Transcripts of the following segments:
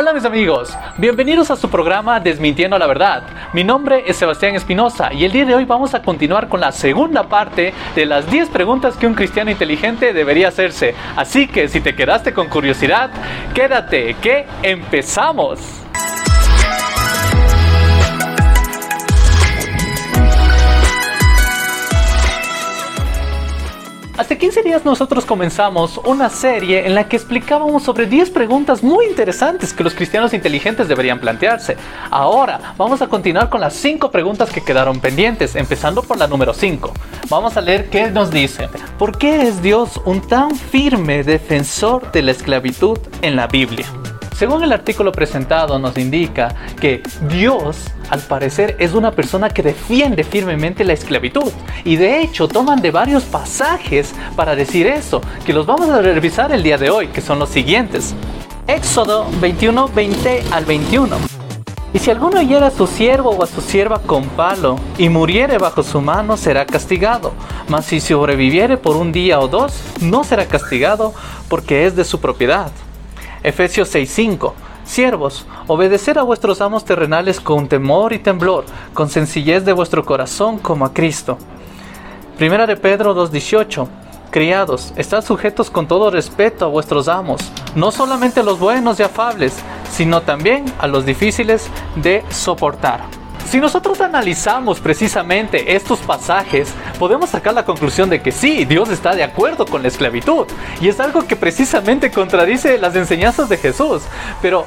Hola mis amigos, bienvenidos a su programa Desmintiendo la Verdad. Mi nombre es Sebastián Espinosa y el día de hoy vamos a continuar con la segunda parte de las 10 preguntas que un cristiano inteligente debería hacerse. Así que si te quedaste con curiosidad, quédate, que empezamos. Hace 15 días nosotros comenzamos una serie en la que explicábamos sobre 10 preguntas muy interesantes que los cristianos inteligentes deberían plantearse. Ahora vamos a continuar con las 5 preguntas que quedaron pendientes, empezando por la número 5. Vamos a leer qué nos dice. ¿Por qué es Dios un tan firme defensor de la esclavitud en la Biblia? Según el artículo presentado nos indica que Dios al parecer es una persona que defiende firmemente la esclavitud y de hecho toman de varios pasajes para decir eso, que los vamos a revisar el día de hoy, que son los siguientes. Éxodo 21, 20 al 21. Y si alguno hiera a su siervo o a su sierva con palo y muriere bajo su mano, será castigado. Mas si sobreviviere por un día o dos, no será castigado porque es de su propiedad. Efesios 6:5. Siervos, obedecer a vuestros amos terrenales con temor y temblor, con sencillez de vuestro corazón como a Cristo. Primera de Pedro 2:18. Criados, estad sujetos con todo respeto a vuestros amos, no solamente a los buenos y afables, sino también a los difíciles de soportar. Si nosotros analizamos precisamente estos pasajes, podemos sacar la conclusión de que sí, Dios está de acuerdo con la esclavitud. Y es algo que precisamente contradice las enseñanzas de Jesús. Pero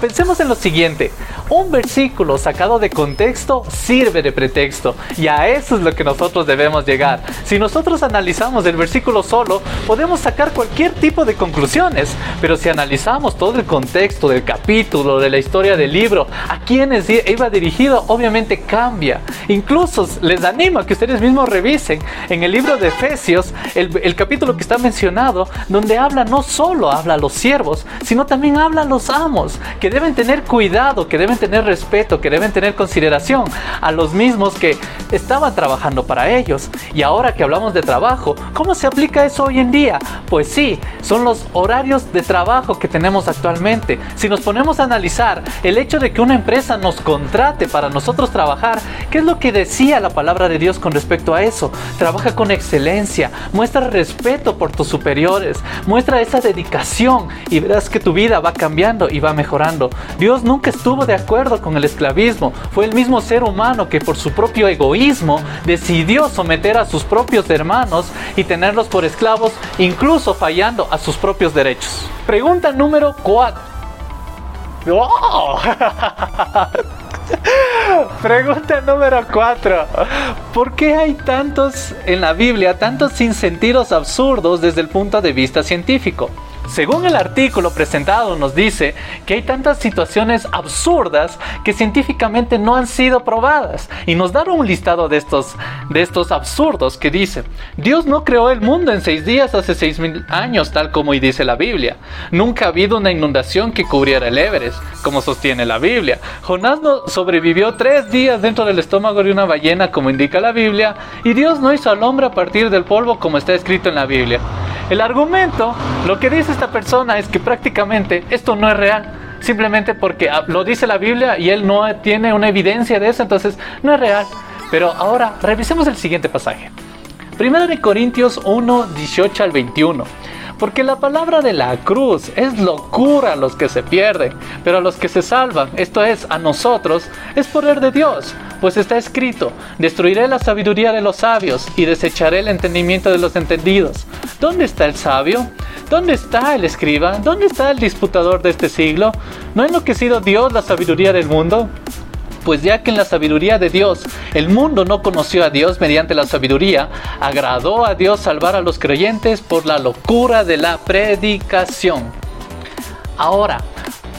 pensemos en lo siguiente. Un versículo sacado de contexto sirve de pretexto. Y a eso es lo que nosotros debemos llegar. Si nosotros analizamos el versículo solo, podemos sacar cualquier tipo de conclusiones. Pero si analizamos todo el contexto del capítulo, de la historia del libro, a quienes iba dirigido, obviamente cambia. Incluso les animo a que ustedes mismos revisen en el libro de Efesios, el, capítulo que está mencionado, donde habla no solo habla a los siervos, sino también habla a los amos, que deben tener cuidado, que deben tener respeto, que deben tener consideración a los mismos que estaban trabajando para ellos. Y ahora que hablamos de trabajo, ¿cómo se aplica eso hoy en día? Pues sí, son los horarios de trabajo que tenemos actualmente. Si nos ponemos a analizar el hecho de que una empresa nos contrate para nosotros, trabajar. ¿Qué es lo que decía la palabra de Dios con respecto a eso? Trabaja con excelencia, muestra respeto por tus superiores, muestra esa dedicación y verás que tu vida va cambiando y va mejorando. Dios nunca estuvo de acuerdo con el esclavismo. Fue el mismo ser humano que por su propio egoísmo decidió someter a sus propios hermanos y tenerlos por esclavos, incluso fallando a sus propios derechos. Pregunta número 4. Pregunta número 4. ¿Por qué hay tantos en la Biblia, tantos sinsentidos absurdos desde el punto de vista científico? Según el artículo presentado nos dice que hay tantas situaciones absurdas que científicamente no han sido probadas y nos dan un listado de estos, de estos absurdos que dice, Dios no creó el mundo en seis días hace seis mil años tal como dice la Biblia. Nunca ha habido una inundación que cubriera el Everest, como sostiene la Biblia. Jonás no sobrevivió tres días dentro del estómago de una ballena como indica la Biblia y Dios no hizo al hombre a partir del polvo como está escrito en la Biblia. El argumento, lo que dice esta persona es que prácticamente esto no es real. Simplemente porque ah, lo dice la Biblia y él no tiene una evidencia de eso, entonces no es real. Pero ahora revisemos el siguiente pasaje. Primero de Corintios 1, 18 al 21. Porque la palabra de la cruz es locura a los que se pierden, pero a los que se salvan, esto es, a nosotros, es poder de Dios. Pues está escrito, destruiré la sabiduría de los sabios y desecharé el entendimiento de los entendidos. ¿Dónde está el sabio? ¿Dónde está el escriba? ¿Dónde está el disputador de este siglo? ¿No ha enloquecido Dios la sabiduría del mundo? Pues ya que en la sabiduría de Dios el mundo no conoció a Dios mediante la sabiduría, agradó a Dios salvar a los creyentes por la locura de la predicación. Ahora,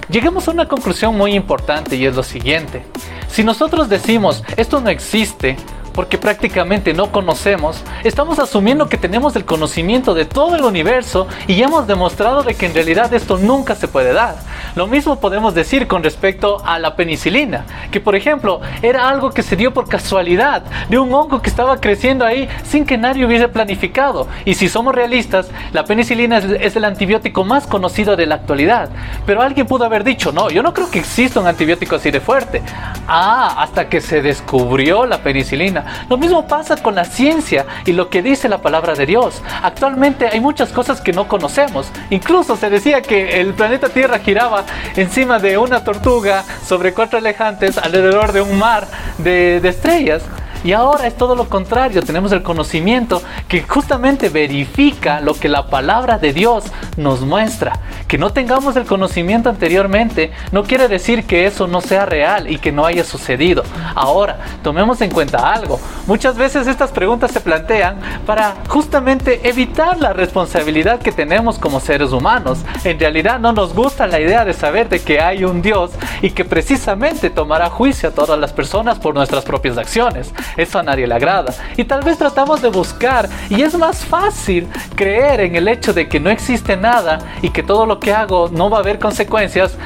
llegamos a una conclusión muy importante y es lo siguiente. Si nosotros decimos esto no existe, porque prácticamente no conocemos, estamos asumiendo que tenemos el conocimiento de todo el universo y hemos demostrado de que en realidad esto nunca se puede dar. Lo mismo podemos decir con respecto a la penicilina, que por ejemplo era algo que se dio por casualidad, de un hongo que estaba creciendo ahí sin que nadie hubiese planificado. Y si somos realistas, la penicilina es, el antibiótico más conocido de la actualidad. Pero alguien pudo haber dicho, no, yo no creo que exista un antibiótico así de fuerte. Ah, hasta que se descubrió la penicilina. Lo mismo pasa con la ciencia y lo que dice la palabra de Dios. Actualmente hay muchas cosas que no conocemos. Incluso se decía que el planeta Tierra giraba encima de una tortuga sobre cuatro elefantes alrededor de un mar de, de estrellas. Y ahora es todo lo contrario, tenemos el conocimiento que justamente verifica lo que la palabra de Dios nos muestra. Que no tengamos el conocimiento anteriormente no quiere decir que eso no sea real y que no haya sucedido. Ahora, tomemos en cuenta algo. Muchas veces estas preguntas se plantean para justamente evitar la responsabilidad que tenemos como seres humanos. En realidad no nos gusta la idea de saber de que hay un Dios y que precisamente tomará juicio a todas las personas por nuestras propias acciones. Eso a nadie le agrada. Y tal vez tratamos de buscar y es más fácil creer en el hecho de que no existe nada y que todo lo que hago no va a haber consecuencias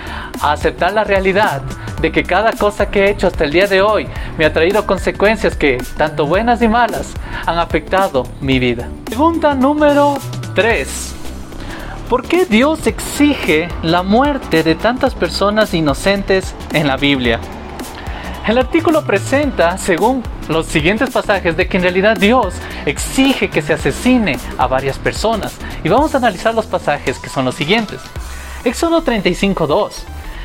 aceptar la realidad de que cada cosa que he hecho hasta el día de hoy me ha traído consecuencias que, tanto buenas y malas, han afectado mi vida. Pregunta número 3. ¿Por qué Dios exige la muerte de tantas personas inocentes en la Biblia? El artículo presenta, según los siguientes pasajes, de que en realidad Dios exige que se asesine a varias personas. Y vamos a analizar los pasajes que son los siguientes. Éxodo 35.2.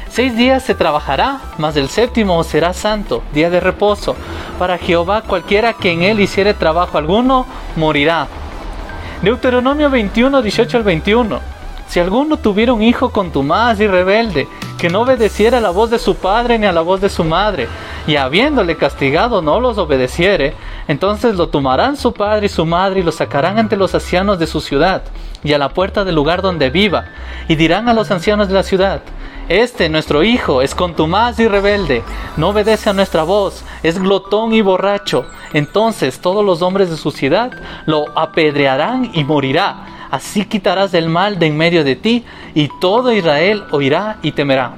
Seis días se trabajará, mas el séptimo será santo, día de reposo. Para Jehová cualquiera que en él hiciere trabajo alguno, morirá. Deuteronomio 21, 18 al 21. Si alguno tuviera un hijo contumaz y rebelde, que no obedeciera a la voz de su padre ni a la voz de su madre, y habiéndole castigado no los obedeciere, entonces lo tomarán su padre y su madre y lo sacarán ante los ancianos de su ciudad y a la puerta del lugar donde viva, y dirán a los ancianos de la ciudad, este, nuestro hijo, es contumaz y rebelde, no obedece a nuestra voz, es glotón y borracho. Entonces todos los hombres de su ciudad lo apedrearán y morirá. Así quitarás el mal de en medio de ti, y todo Israel oirá y temerá.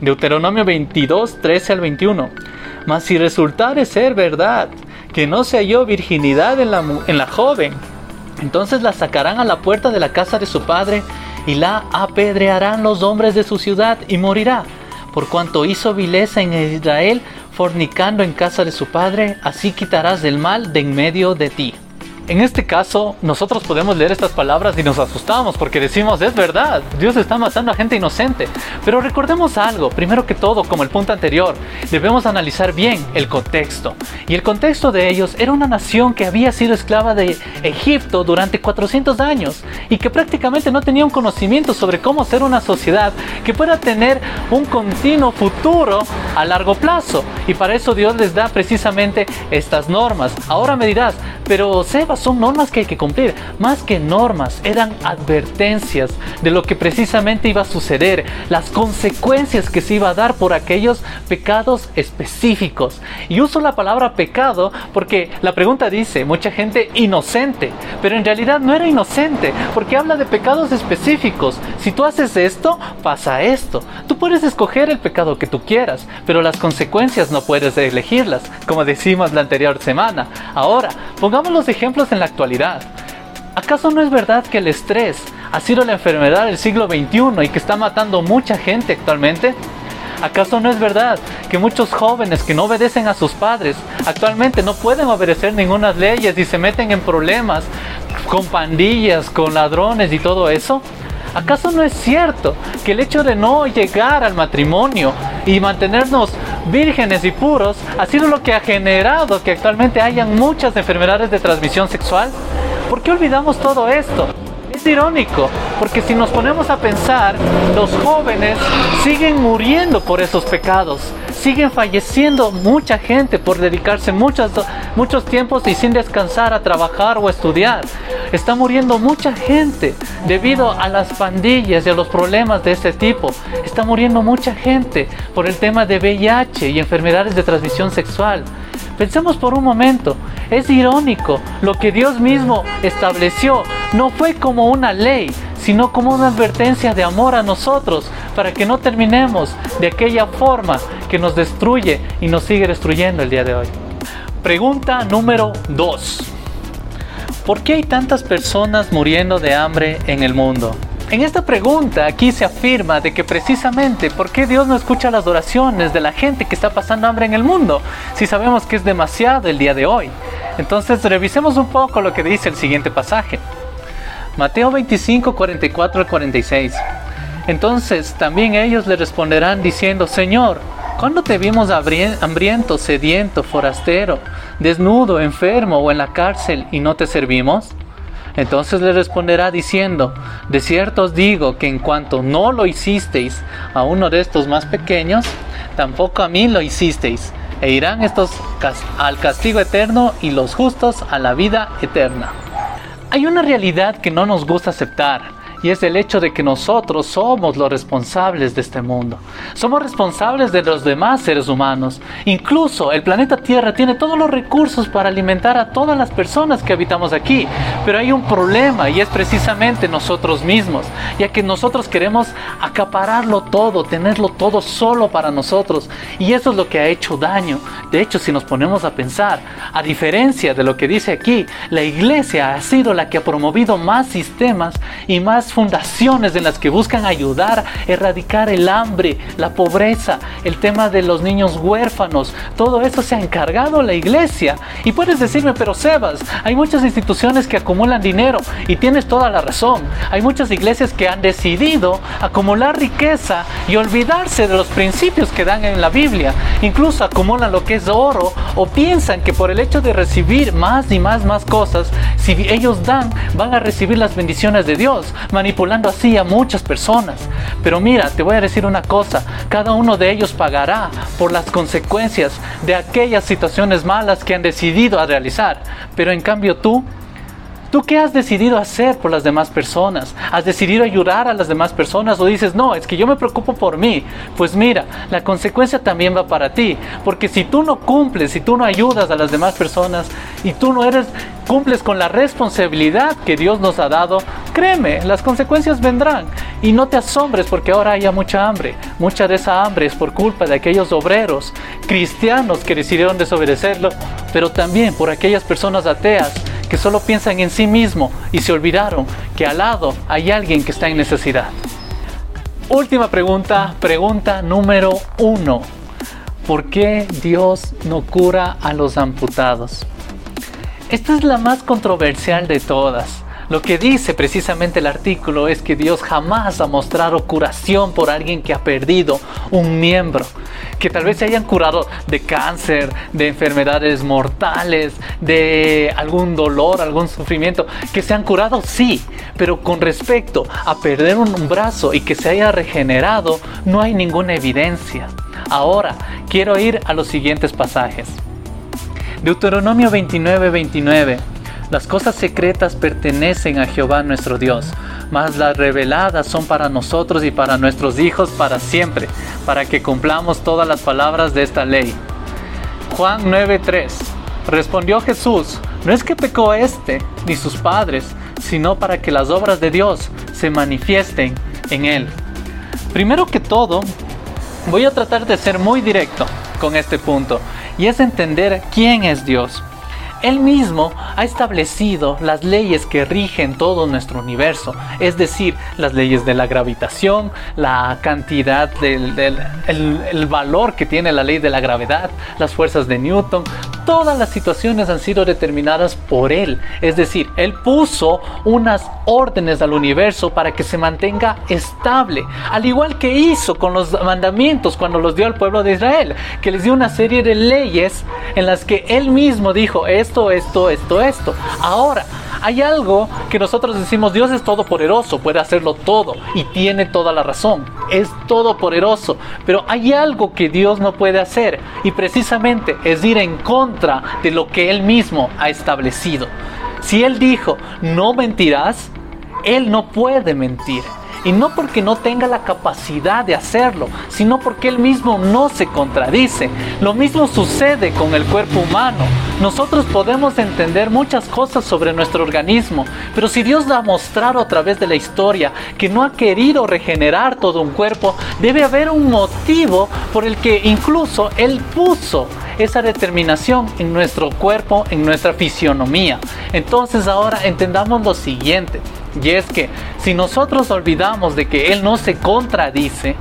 Deuteronomio 22, 13 al 21. Mas si resultare ser verdad que no se halló virginidad en la, en la joven, entonces la sacarán a la puerta de la casa de su padre y la apedrearán los hombres de su ciudad y morirá, por cuanto hizo vileza en Israel, fornicando en casa de su padre, así quitarás el mal de en medio de ti. En este caso, nosotros podemos leer estas palabras y nos asustamos porque decimos, es verdad, Dios está matando a gente inocente. Pero recordemos algo, primero que todo, como el punto anterior, debemos analizar bien el contexto. Y el contexto de ellos era una nación que había sido esclava de Egipto durante 400 años y que prácticamente no tenía un conocimiento sobre cómo ser una sociedad que pueda tener un continuo futuro a largo plazo. Y para eso Dios les da precisamente estas normas. Ahora me dirás, pero Seba, son normas que hay que cumplir. Más que normas, eran advertencias de lo que precisamente iba a suceder, las consecuencias que se iba a dar por aquellos pecados específicos. Y uso la palabra pecado porque la pregunta dice, mucha gente inocente, pero en realidad no era inocente, porque habla de pecados específicos. Si tú haces esto, pasa esto. Tú puedes escoger el pecado que tú quieras, pero las consecuencias no puedes elegirlas, como decimos la anterior semana. Ahora, pongamos los ejemplos en la actualidad. ¿Acaso no es verdad que el estrés ha sido la enfermedad del siglo XXI y que está matando mucha gente actualmente? ¿Acaso no es verdad que muchos jóvenes que no obedecen a sus padres actualmente no pueden obedecer ninguna leyes y se meten en problemas con pandillas, con ladrones y todo eso? ¿Acaso no es cierto que el hecho de no llegar al matrimonio y mantenernos vírgenes y puros ha sido lo que ha generado que actualmente hayan muchas enfermedades de transmisión sexual? ¿Por qué olvidamos todo esto? Irónico, porque si nos ponemos a pensar, los jóvenes siguen muriendo por esos pecados, siguen falleciendo mucha gente por dedicarse muchos, muchos tiempos y sin descansar a trabajar o estudiar. Está muriendo mucha gente debido a las pandillas y a los problemas de ese tipo. Está muriendo mucha gente por el tema de VIH y enfermedades de transmisión sexual. Pensemos por un momento, es irónico, lo que Dios mismo estableció no fue como una ley, sino como una advertencia de amor a nosotros, para que no terminemos de aquella forma que nos destruye y nos sigue destruyendo el día de hoy. Pregunta número 2. ¿Por qué hay tantas personas muriendo de hambre en el mundo? En esta pregunta aquí se afirma de que precisamente ¿por qué Dios no escucha las oraciones de la gente que está pasando hambre en el mundo? Si sabemos que es demasiado el día de hoy. Entonces revisemos un poco lo que dice el siguiente pasaje. Mateo 25, 44 al 46. Entonces también ellos le responderán diciendo, Señor, ¿cuándo te vimos hambriento, sediento, forastero, desnudo, enfermo o en la cárcel y no te servimos? Entonces le responderá diciendo, de cierto os digo que en cuanto no lo hicisteis a uno de estos más pequeños, tampoco a mí lo hicisteis. E irán estos al castigo eterno y los justos a la vida eterna. Hay una realidad que no nos gusta aceptar y es el hecho de que nosotros somos los responsables de este mundo. Somos responsables de los demás seres humanos. Incluso el planeta Tierra tiene todos los recursos para alimentar a todas las personas que habitamos aquí. Pero hay un problema y es precisamente nosotros mismos, ya que nosotros queremos acapararlo todo, tenerlo todo solo para nosotros. Y eso es lo que ha hecho daño. De hecho, si nos ponemos a pensar, a diferencia de lo que dice aquí, la iglesia ha sido la que ha promovido más sistemas y más fundaciones en las que buscan ayudar, erradicar el hambre, la pobreza, el tema de los niños huérfanos. Todo eso se ha encargado la iglesia. Y puedes decirme, pero Sebas, hay muchas instituciones que acumulan dinero y tienes toda la razón. Hay muchas iglesias que han decidido acumular riqueza y olvidarse de los principios que dan en la Biblia. Incluso acumulan lo que es oro o piensan que por el hecho de recibir más y más, más cosas, si ellos dan, van a recibir las bendiciones de Dios manipulando así a muchas personas. Pero mira, te voy a decir una cosa, cada uno de ellos pagará por las consecuencias de aquellas situaciones malas que han decidido a realizar. Pero en cambio tú ¿Tú qué has decidido hacer por las demás personas? ¿Has decidido ayudar a las demás personas o dices, no, es que yo me preocupo por mí? Pues mira, la consecuencia también va para ti, porque si tú no cumples, si tú no ayudas a las demás personas y tú no eres cumples con la responsabilidad que Dios nos ha dado, créeme, las consecuencias vendrán. Y no te asombres porque ahora haya mucha hambre. Mucha de esa hambre es por culpa de aquellos obreros cristianos que decidieron desobedecerlo, pero también por aquellas personas ateas que solo piensan en sí mismo y se olvidaron que al lado hay alguien que está en necesidad. Última pregunta, pregunta número uno. ¿Por qué Dios no cura a los amputados? Esta es la más controversial de todas. Lo que dice precisamente el artículo es que Dios jamás ha mostrado curación por alguien que ha perdido un miembro. Que tal vez se hayan curado de cáncer, de enfermedades mortales, de algún dolor, algún sufrimiento. Que se han curado, sí. Pero con respecto a perder un brazo y que se haya regenerado, no hay ninguna evidencia. Ahora, quiero ir a los siguientes pasajes. Deuteronomio 29, 29 las cosas secretas pertenecen a Jehová nuestro Dios, mas las reveladas son para nosotros y para nuestros hijos para siempre, para que cumplamos todas las palabras de esta ley. Juan 9:3 Respondió Jesús, no es que pecó este ni sus padres, sino para que las obras de Dios se manifiesten en él. Primero que todo, voy a tratar de ser muy directo con este punto, y es entender quién es Dios. Él mismo ha establecido las leyes que rigen todo nuestro universo, es decir, las leyes de la gravitación, la cantidad del, el, valor que tiene la ley de la gravedad, las fuerzas de Newton, todas las situaciones han sido determinadas por Él. Es decir, Él puso unas órdenes al universo para que se mantenga estable, al igual que hizo con los mandamientos cuando los dio al pueblo de Israel, que les dio una serie de leyes en las que Él mismo dijo, esto, esto, esto, esto. Ahora, hay algo que nosotros decimos, Dios es todopoderoso, puede hacerlo todo y tiene toda la razón, es todopoderoso, pero hay algo que Dios no puede hacer y precisamente es ir en contra de lo que Él mismo ha establecido. Si Él dijo, no mentirás, Él no puede mentir. Y no porque no tenga la capacidad de hacerlo, sino porque Él mismo no se contradice. Lo mismo sucede con el cuerpo humano. Nosotros podemos entender muchas cosas sobre nuestro organismo, pero si Dios da a mostrar a través de la historia que no ha querido regenerar todo un cuerpo, debe haber un motivo por el que incluso Él puso esa determinación en nuestro cuerpo, en nuestra fisionomía. Entonces ahora entendamos lo siguiente, y es que si nosotros olvidamos de que Él no se contradice,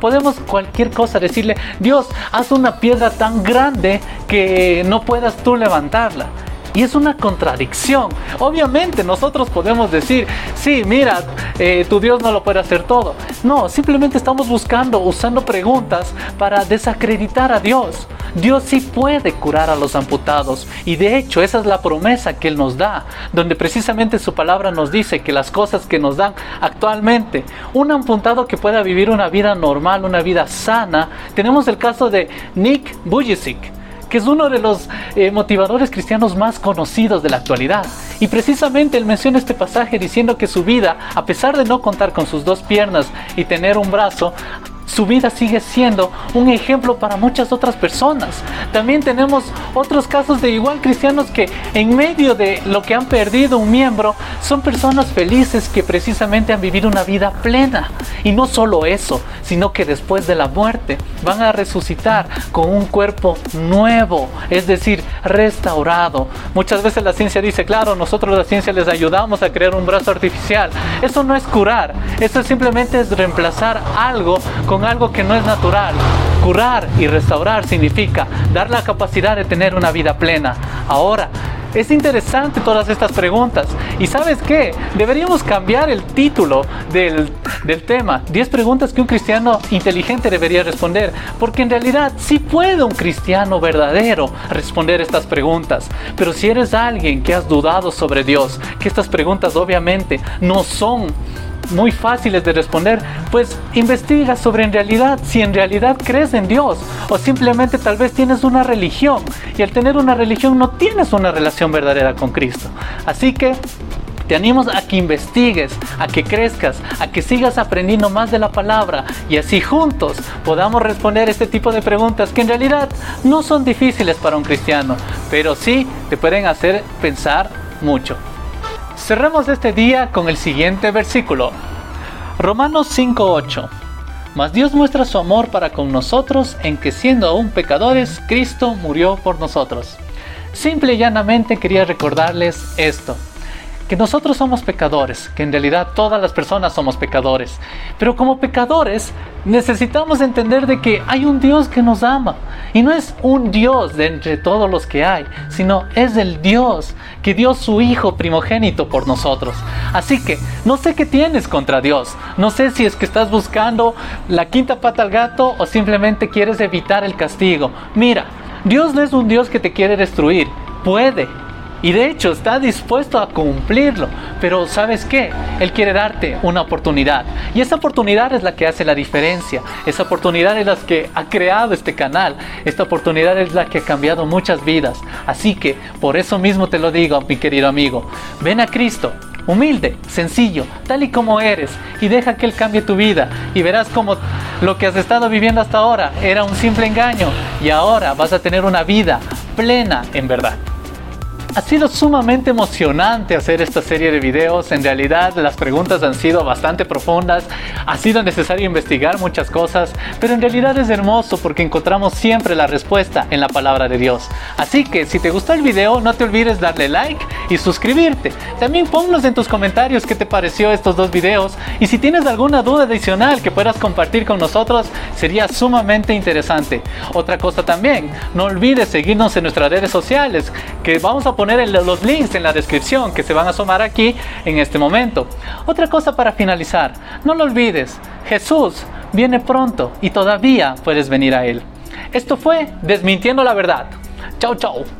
podemos cualquier cosa decirle, Dios, haz una piedra tan grande que no puedas tú levantarla. Y es una contradicción. Obviamente nosotros podemos decir, sí, mira, eh, tu Dios no lo puede hacer todo. No, simplemente estamos buscando, usando preguntas para desacreditar a Dios. Dios sí puede curar a los amputados y de hecho esa es la promesa que Él nos da, donde precisamente su palabra nos dice que las cosas que nos dan actualmente, un amputado que pueda vivir una vida normal, una vida sana, tenemos el caso de Nick Bujicic que es uno de los eh, motivadores cristianos más conocidos de la actualidad. Y precisamente él menciona este pasaje diciendo que su vida, a pesar de no contar con sus dos piernas y tener un brazo, su vida sigue siendo un ejemplo para muchas otras personas. También tenemos otros casos de igual cristianos que en medio de lo que han perdido un miembro, son personas felices que precisamente han vivido una vida plena. Y no solo eso, sino que después de la muerte van a resucitar con un cuerpo nuevo, es decir, restaurado. Muchas veces la ciencia dice, claro, nosotros la ciencia les ayudamos a crear un brazo artificial. Eso no es curar, eso simplemente es reemplazar algo con algo que no es natural. Curar y restaurar significa dar la capacidad de tener una vida plena. Ahora, es interesante todas estas preguntas. ¿Y sabes qué? Deberíamos cambiar el título del, del, tema. 10 preguntas que un cristiano inteligente debería responder. Porque en realidad sí puede un cristiano verdadero responder estas preguntas. Pero si eres alguien que has dudado sobre Dios, que estas preguntas obviamente no son muy fáciles de responder, pues investiga sobre en realidad si en realidad crees en Dios o simplemente tal vez tienes una religión y al tener una religión no tienes una relación verdadera con Cristo. Así que te animo a que investigues, a que crezcas, a que sigas aprendiendo más de la palabra y así juntos podamos responder este tipo de preguntas que en realidad no son difíciles para un cristiano, pero sí te pueden hacer pensar mucho. Cerramos este día con el siguiente versículo. Romanos 5:8. Mas Dios muestra su amor para con nosotros en que siendo aún pecadores, Cristo murió por nosotros. Simple y llanamente quería recordarles esto que nosotros somos pecadores, que en realidad todas las personas somos pecadores. Pero como pecadores necesitamos entender de que hay un Dios que nos ama. Y no es un Dios de entre todos los que hay, sino es el Dios que dio su Hijo primogénito por nosotros. Así que no sé qué tienes contra Dios. No sé si es que estás buscando la quinta pata al gato o simplemente quieres evitar el castigo. Mira, Dios no es un Dios que te quiere destruir. Puede, y de hecho está dispuesto a cumplirlo. Pero ¿sabes qué? Él quiere darte una oportunidad. Y esa oportunidad es la que hace la diferencia. Esa oportunidad es la que ha creado este canal. Esta oportunidad es la que ha cambiado muchas vidas. Así que por eso mismo te lo digo, mi querido amigo. Ven a Cristo. Humilde, sencillo, tal y como eres, y deja que Él cambie tu vida, y verás como lo que has estado viviendo hasta ahora era un simple engaño, y ahora vas a tener una vida plena en verdad. Ha sido sumamente emocionante hacer esta serie de videos. En realidad las preguntas han sido bastante profundas. Ha sido necesario investigar muchas cosas. Pero en realidad es hermoso porque encontramos siempre la respuesta en la palabra de Dios. Así que si te gustó el video no te olvides darle like y suscribirte. También ponnos en tus comentarios qué te pareció estos dos videos. Y si tienes alguna duda adicional que puedas compartir con nosotros sería sumamente interesante. Otra cosa también, no olvides seguirnos en nuestras redes sociales que vamos a poner los links en la descripción que se van a asomar aquí en este momento. Otra cosa para finalizar, no lo olvides, Jesús viene pronto y todavía puedes venir a Él. Esto fue Desmintiendo la Verdad. Chao, chao.